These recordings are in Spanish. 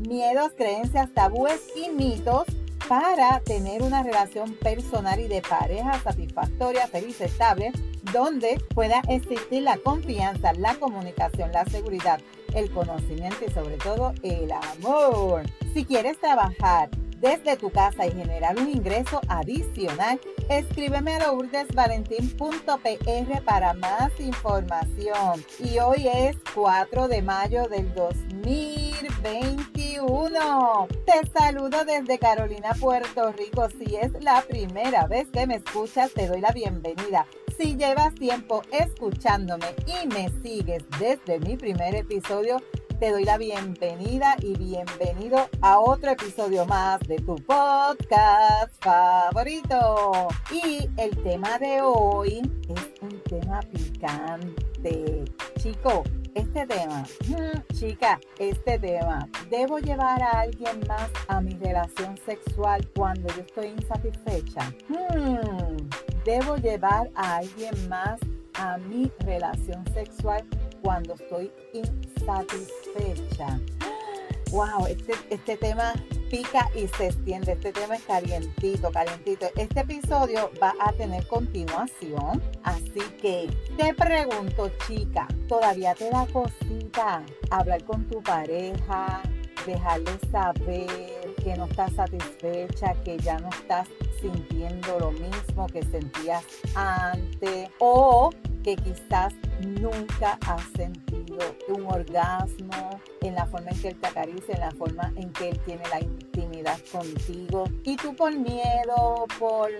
miedos, creencias, tabúes y mitos para tener una relación personal y de pareja satisfactoria, feliz, estable, donde pueda existir la confianza, la comunicación, la seguridad, el conocimiento y sobre todo el amor. Si quieres trabajar desde tu casa y generar un ingreso adicional, escríbeme a lourdesvalentín.pr para más información. Y hoy es 4 de mayo del 2021. Te saludo desde Carolina, Puerto Rico. Si es la primera vez que me escuchas, te doy la bienvenida. Si llevas tiempo escuchándome y me sigues desde mi primer episodio, te doy la bienvenida y bienvenido a otro episodio más de tu podcast favorito. Y el tema de hoy es un tema picante. Chico, este tema, mm, chica, este tema, ¿debo llevar a alguien más a mi relación sexual cuando yo estoy insatisfecha? Hmm, ¿Debo llevar a alguien más a mi relación sexual cuando estoy insatisfecha. Wow, este, este tema pica y se extiende. Este tema es calientito, calientito. Este episodio va a tener continuación. Así que te pregunto, chica, ¿todavía te da cosita hablar con tu pareja? Dejarle saber que no estás satisfecha, que ya no estás sintiendo lo mismo que sentías antes o que quizás nunca has sentido un orgasmo en la forma en que él te acaricia, en la forma en que él tiene la intimidad contigo. Y tú por miedo, por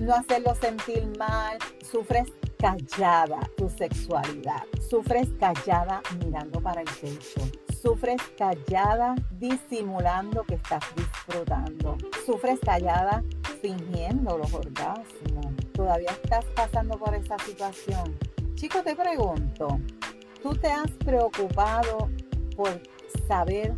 no hacerlo sentir mal, sufres callada tu sexualidad. Sufres callada mirando para el techo. Sufres callada disimulando que estás disfrutando. Sufres callada fingiendo los orgasmos todavía estás pasando por esa situación, chico, te pregunto, ¿tú te has preocupado por saber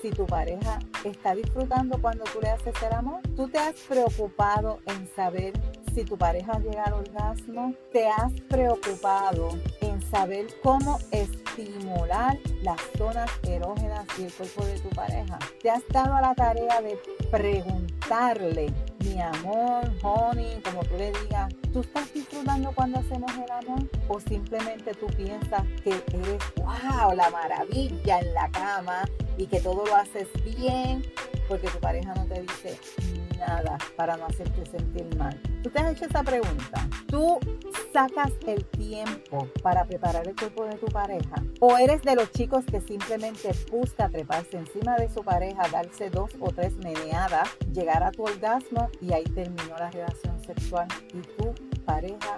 si tu pareja está disfrutando cuando tú le haces el amor? ¿Tú te has preocupado en saber si tu pareja llega al orgasmo? ¿Te has preocupado en saber cómo estimular las zonas erógenas y el cuerpo de tu pareja? ¿Te has dado a la tarea de preguntarle mi amor, honey, como tú le digas, ¿tú estás disfrutando cuando hacemos el amor? ¿O simplemente tú piensas que eres, wow, la maravilla en la cama y que todo lo haces bien porque tu pareja no te dice nada para no hacerte sentir mal? ¿Tú te has hecho esa pregunta? ¿Tú sacas el tiempo para preparar el cuerpo de tu pareja? ¿O eres de los chicos que simplemente busca treparse encima de su pareja, darse dos o tres meneadas, llegar a tu orgasmo y ahí terminó la relación sexual y tu pareja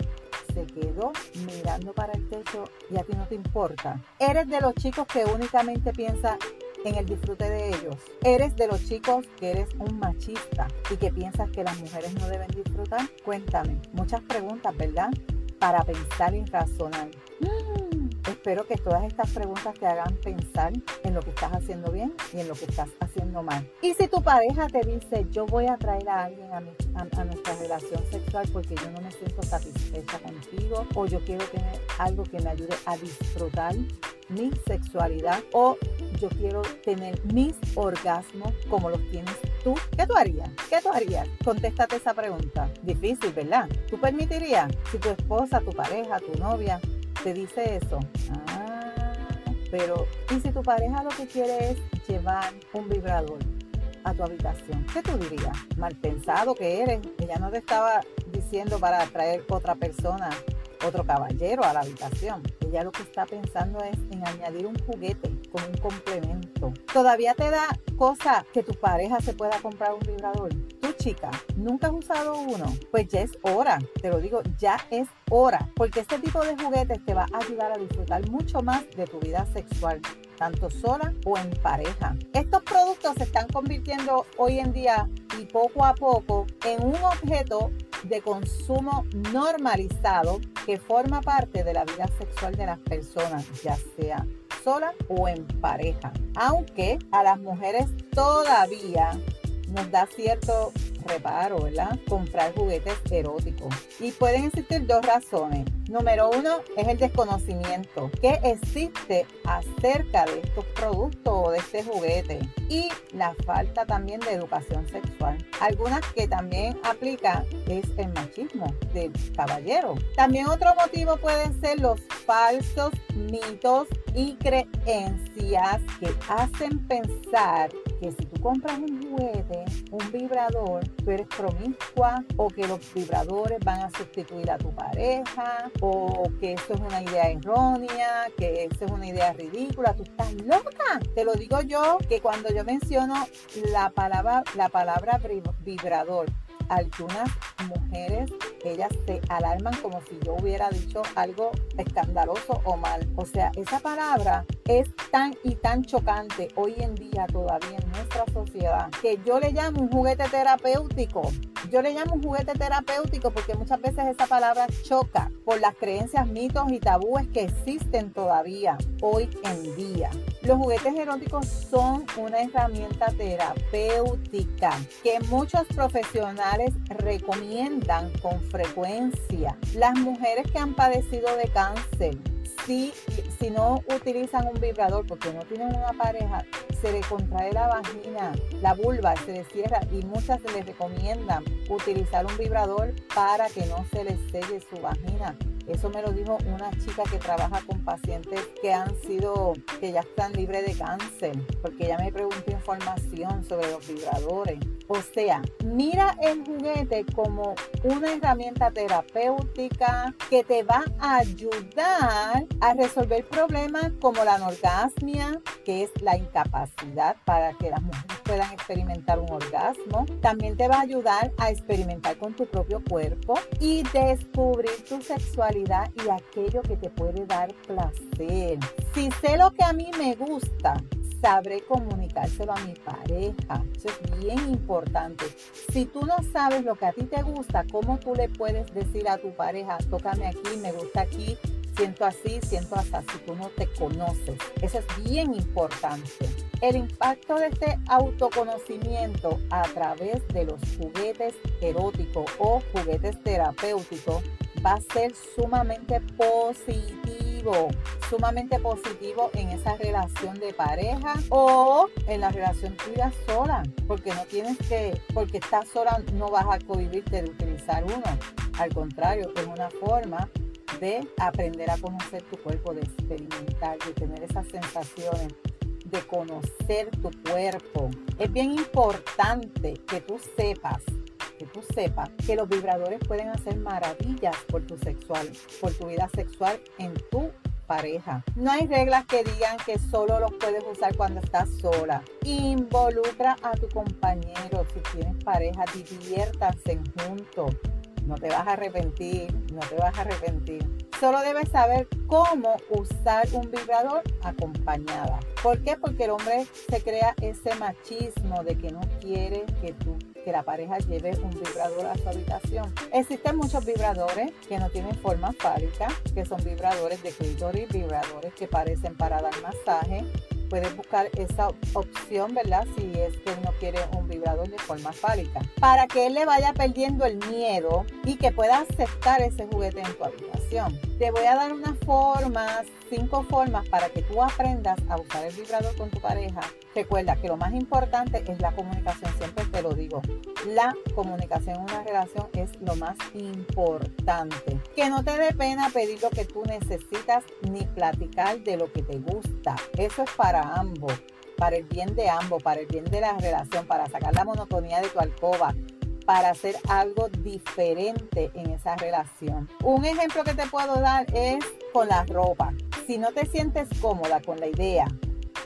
se quedó mirando para el techo y a ti no te importa? ¿Eres de los chicos que únicamente piensa en el disfrute de ellos. Eres de los chicos que eres un machista y que piensas que las mujeres no deben disfrutar. Cuéntame, muchas preguntas, ¿verdad? para pensar y razonar. Mm, espero que todas estas preguntas te hagan pensar en lo que estás haciendo bien y en lo que estás haciendo mal. Y si tu pareja te dice, yo voy a traer a alguien a, a, nuestra relación sexual porque yo no me siento satisfecha contigo o yo quiero tener algo que me ayude a disfrutar mi sexualidad o yo quiero tener mis orgasmos como los tienes tú, ¿qué tú harías? ¿Qué tú harías? Contéstate esa pregunta. Difícil, ¿verdad? ¿Tú permitirías si tu esposa, tu pareja, tu novia te dice eso? Ah, pero ¿y si tu pareja lo que quiere es llevar un vibrador? a tu habitación. ¿Qué tú dirías? Mal pensado que eres. Ella no te estaba diciendo para traer otra persona otro caballero a la habitación. Ella lo que está pensando es en añadir un juguete como un complemento. Todavía te da cosa que tu pareja se pueda comprar un vibrador. Tú chica, ¿nunca has usado uno? Pues ya es hora, te lo digo, ya es hora, porque este tipo de juguetes te va a ayudar a disfrutar mucho más de tu vida sexual tanto sola o en pareja. Estos productos se están convirtiendo hoy en día y poco a poco en un objeto de consumo normalizado que forma parte de la vida sexual de las personas, ya sea sola o en pareja. Aunque a las mujeres todavía nos da cierto reparo, ¿verdad? Comprar juguetes eróticos. Y pueden existir dos razones. Número uno es el desconocimiento que existe acerca de estos productos o de este juguete y la falta también de educación sexual. Algunas que también aplica es el machismo del caballero. También otro motivo pueden ser los falsos mitos y creencias que hacen pensar que si tú compras un juguete, un vibrador, tú eres promiscua o que los vibradores van a sustituir a tu pareja o que eso es una idea errónea, que eso es una idea ridícula, tú estás loca. Te lo digo yo que cuando yo menciono la palabra, la palabra vibrador, algunas mujeres, ellas se alarman como si yo hubiera dicho algo escandaloso o mal. O sea, esa palabra es tan y tan chocante hoy en día todavía en nuestra sociedad que yo le llamo un juguete terapéutico. Yo le llamo un juguete terapéutico porque muchas veces esa palabra choca por las creencias, mitos y tabúes que existen todavía hoy en día. Los juguetes eróticos son una herramienta terapéutica que muchos profesionales recomiendan con frecuencia. Las mujeres que han padecido de cáncer, si, si no utilizan un vibrador porque no tienen una pareja, se le contrae la vagina, la vulva se le cierra y muchas les recomiendan utilizar un vibrador para que no se les selle su vagina eso me lo dijo una chica que trabaja con pacientes que han sido, que ya están libres de cáncer, porque ella me preguntó información sobre los vibradores. O sea, mira el juguete como una herramienta terapéutica que te va a ayudar a resolver problemas como la anorgasmia, que es la incapacidad para que las mujeres puedan experimentar un orgasmo. También te va a ayudar a experimentar con tu propio cuerpo y descubrir tu sexualidad y aquello que te puede dar placer. Si sé lo que a mí me gusta, sabré comunicárselo a mi pareja. Eso es bien importante. Si tú no sabes lo que a ti te gusta, ¿cómo tú le puedes decir a tu pareja, tócame aquí, me gusta aquí, siento así, siento así, si tú no te conoces? Eso es bien importante. El impacto de este autoconocimiento a través de los juguetes eróticos o juguetes terapéuticos va a ser sumamente positivo, sumamente positivo en esa relación de pareja o en la relación tuya sola, porque no tienes que, porque estás sola no vas a convivirte de utilizar uno, al contrario, es una forma de aprender a conocer tu cuerpo, de experimentar, de tener esas sensaciones, de conocer tu cuerpo. Es bien importante que tú sepas que tú sepas que los vibradores pueden hacer maravillas por tu sexual, por tu vida sexual en tu pareja. No hay reglas que digan que solo los puedes usar cuando estás sola. Involucra a tu compañero si tienes pareja, diviértanse juntos. No te vas a arrepentir, no te vas a arrepentir. Solo debes saber cómo usar un vibrador acompañada. ¿Por qué? Porque el hombre se crea ese machismo de que no quiere que tú que la pareja lleve un vibrador a su habitación. Existen muchos vibradores que no tienen forma fálica, que son vibradores de clítoris, vibradores que parecen para dar masaje, puedes buscar esa opción, ¿verdad? Si es que no quiere un vibrador de forma fálica. Para que él le vaya perdiendo el miedo y que pueda aceptar ese juguete en tu Te voy a dar unas formas, cinco formas para que tú aprendas a usar el vibrador con tu pareja. Recuerda que lo más importante es la comunicación, siempre te lo digo. La comunicación en una relación es lo más importante. Que no te dé pena pedir lo que tú necesitas ni platicar de lo que te gusta. Eso es para ambos. para el bien de ambos, para el bien de la relación, para sacar la monotonía de tu alcoba, para hacer algo diferente en esa relación. Un ejemplo que te puedo dar es con la ropa. Si no te sientes cómoda con la idea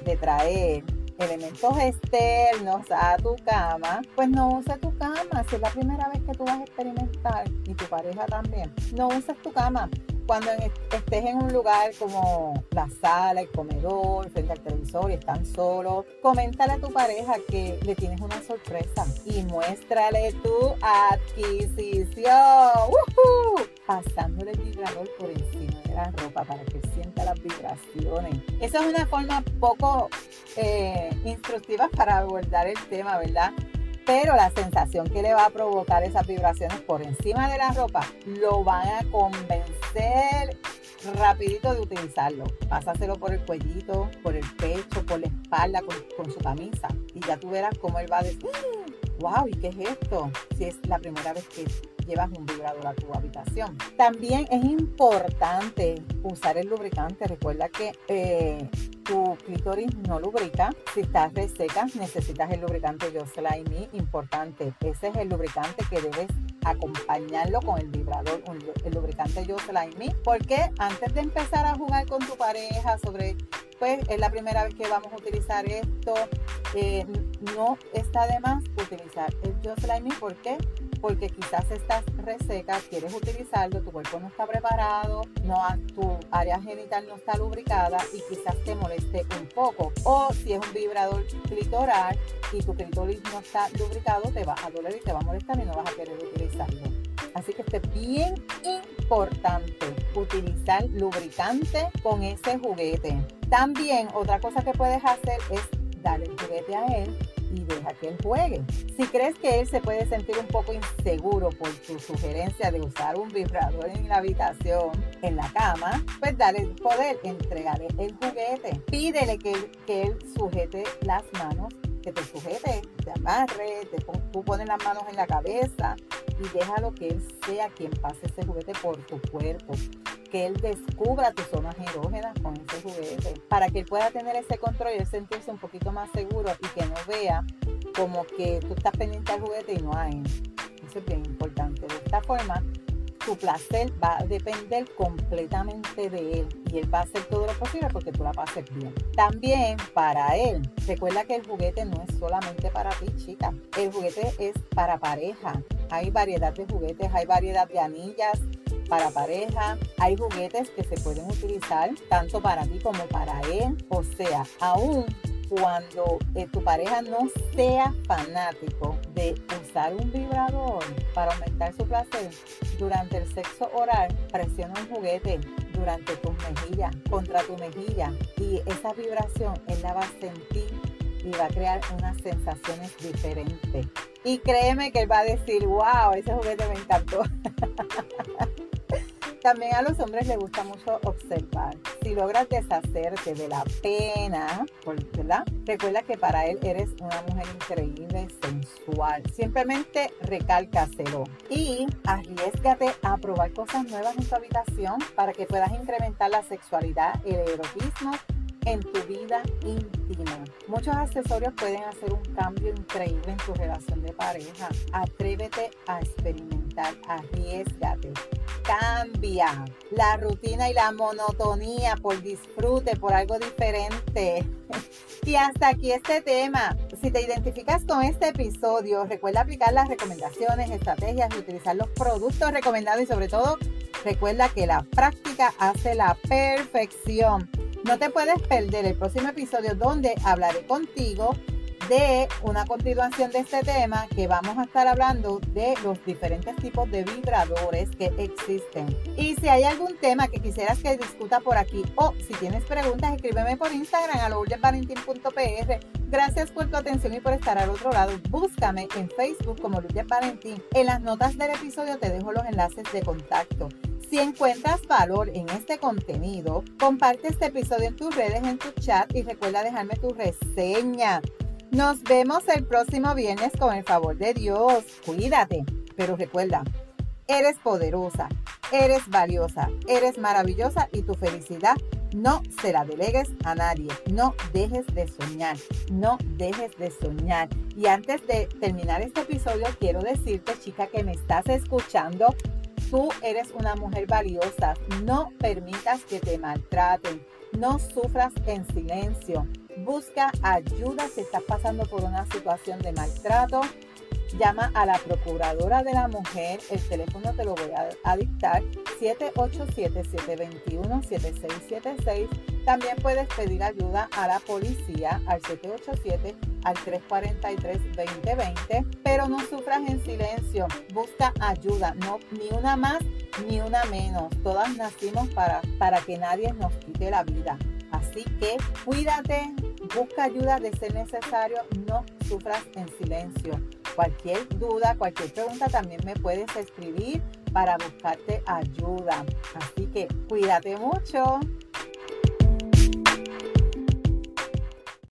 de traer elementos externos a tu cama, pues no uses tu cama. Si es la primera vez que tú vas a experimentar y tu pareja también, no uses tu cama cuando estés en un lugar como la sala, el comedor, frente al televisor y están solos, coméntale a tu pareja que le tienes una sorpresa y muéstrale tu adquisición. Pasándole el vibrador por encima de la ropa para que sienta las vibraciones. Esa es una forma poco eh, instructiva para abordar el tema, ¿verdad? Pero la sensación que le va a provocar esas vibraciones por encima de la ropa lo van a convencer rapidito de utilizarlo. Pásaselo por el cuellito, por el pecho, por la espalda, con, su camisa. Y ya tú verás cómo él va a decir, wow, ¿y qué es esto? Si es la primera vez que llevas un vibrador a tu habitación. También es importante usar el lubricante. Recuerda que eh, tu clítoris no lubrica, si estás reseca, necesitas el lubricante Jocelyn Me, importante. Ese es el lubricante que debes acompañarlo con el vibrador, el lubricante Jocelyn Me, porque antes de empezar a jugar con tu pareja sobre, pues es la primera vez que vamos a utilizar esto, eh, no está de más utilizar el Jocelyn Me, ¿por qué? Porque quizás estás reseca, quieres utilizarlo, tu cuerpo no está preparado, no, tu área genital no está lubricada y quizás te moleste un poco. O si es un vibrador clitoral y tu clitoris no está lubricado, te va a doler y te va a molestar y no vas a querer utilizarlo. Así que es bien importante utilizar lubricante con ese juguete. También otra cosa que puedes hacer es darle el juguete a él y deja que él juegue. Si crees que él se puede sentir un poco inseguro por tu sugerencia de usar un vibrador en la habitación, en la cama, pues dale el poder, entregale el juguete. Pídele que, que él sujete las manos que te sujete, te amarre, te, tú pones las manos en la cabeza y déjalo que él sea quien pase ese juguete por tu cuerpo que él descubra tus zonas erógenas con ese juguete, para que él pueda tener ese control y sentirse un poquito más seguro y que no vea como que tú estás pendiente al juguete y no hay. Eso es bien importante. De esta forma, tu placer va a depender completamente de él y él va a hacer todo lo posible porque tú la pases bien. También para él, recuerda que el juguete no es solamente para ti, chica. El juguete es para pareja. Hay variedad de juguetes, hay variedad de anillas, para pareja. Hay juguetes que se pueden utilizar tanto para ti como para él. O sea, aún cuando eh, tu pareja no sea fanático de usar un vibrador para aumentar su placer, durante el sexo oral presiona un juguete durante tus mejillas, contra tu mejilla y esa vibración él la va a sentir y va a crear unas sensaciones diferentes. Y créeme que él va a decir, wow, ese juguete me encantó. También a los hombres les gusta mucho observar. Si logras deshacerte de la pena, ¿verdad? Recuerda que para él eres una mujer increíble, sensual. Simplemente recálcaselo y arriesgate a probar cosas nuevas en tu habitación para que puedas incrementar la sexualidad, el erotismo en tu vida íntima. Muchos accesorios pueden hacer un cambio increíble en tu relación de pareja. Atrévete a experimentar, arriesgate. Cambia la rutina y la monotonía por disfrute, por algo diferente. Y hasta aquí este tema. Si te identificas con este episodio, recuerda aplicar las recomendaciones, estrategias y utilizar los productos recomendados y sobre todo recuerda que la práctica hace la perfección. No te puedes perder el próximo episodio donde hablaré contigo de una continuación de este tema que vamos a estar hablando de los diferentes tipos de vibradores que existen. Y si hay algún tema que quisieras que discuta por aquí o si tienes preguntas, escríbeme por Instagram a lourdesvalentín.pr. Gracias por tu atención y por estar al otro lado. Búscame en Facebook como Lourdes Valentín. En las notas del episodio te dejo los enlaces de contacto. Si encuentras valor en este contenido, comparte este episodio en tus redes, en tu chat y recuerda dejarme tu reseña. Nos vemos el próximo viernes con el favor de Dios. Cuídate, pero recuerda, eres poderosa, eres valiosa, eres maravillosa y tu felicidad No se la delegues a nadie. No dejes de soñar. No dejes de soñar. Y antes de terminar este episodio, quiero decirte, chica, que me estás escuchando, tú eres una mujer valiosa. No permitas que te maltraten. No sufras en silencio. Busca ayuda si estás pasando por una situación de maltrato llama a la Procuradora de la Mujer. El teléfono te lo voy a, dictar, 787-721-7676. También puedes pedir ayuda a la policía al 787 al 343-2020, pero no sufras en silencio, busca ayuda, no ni una más ni una menos. Todas nacimos para, para que nadie nos quite la vida. Así que cuídate, busca ayuda de ser necesario, no sufras en silencio. Cualquier duda, cualquier pregunta también me puedes escribir para buscarte ayuda. Así que cuídate mucho.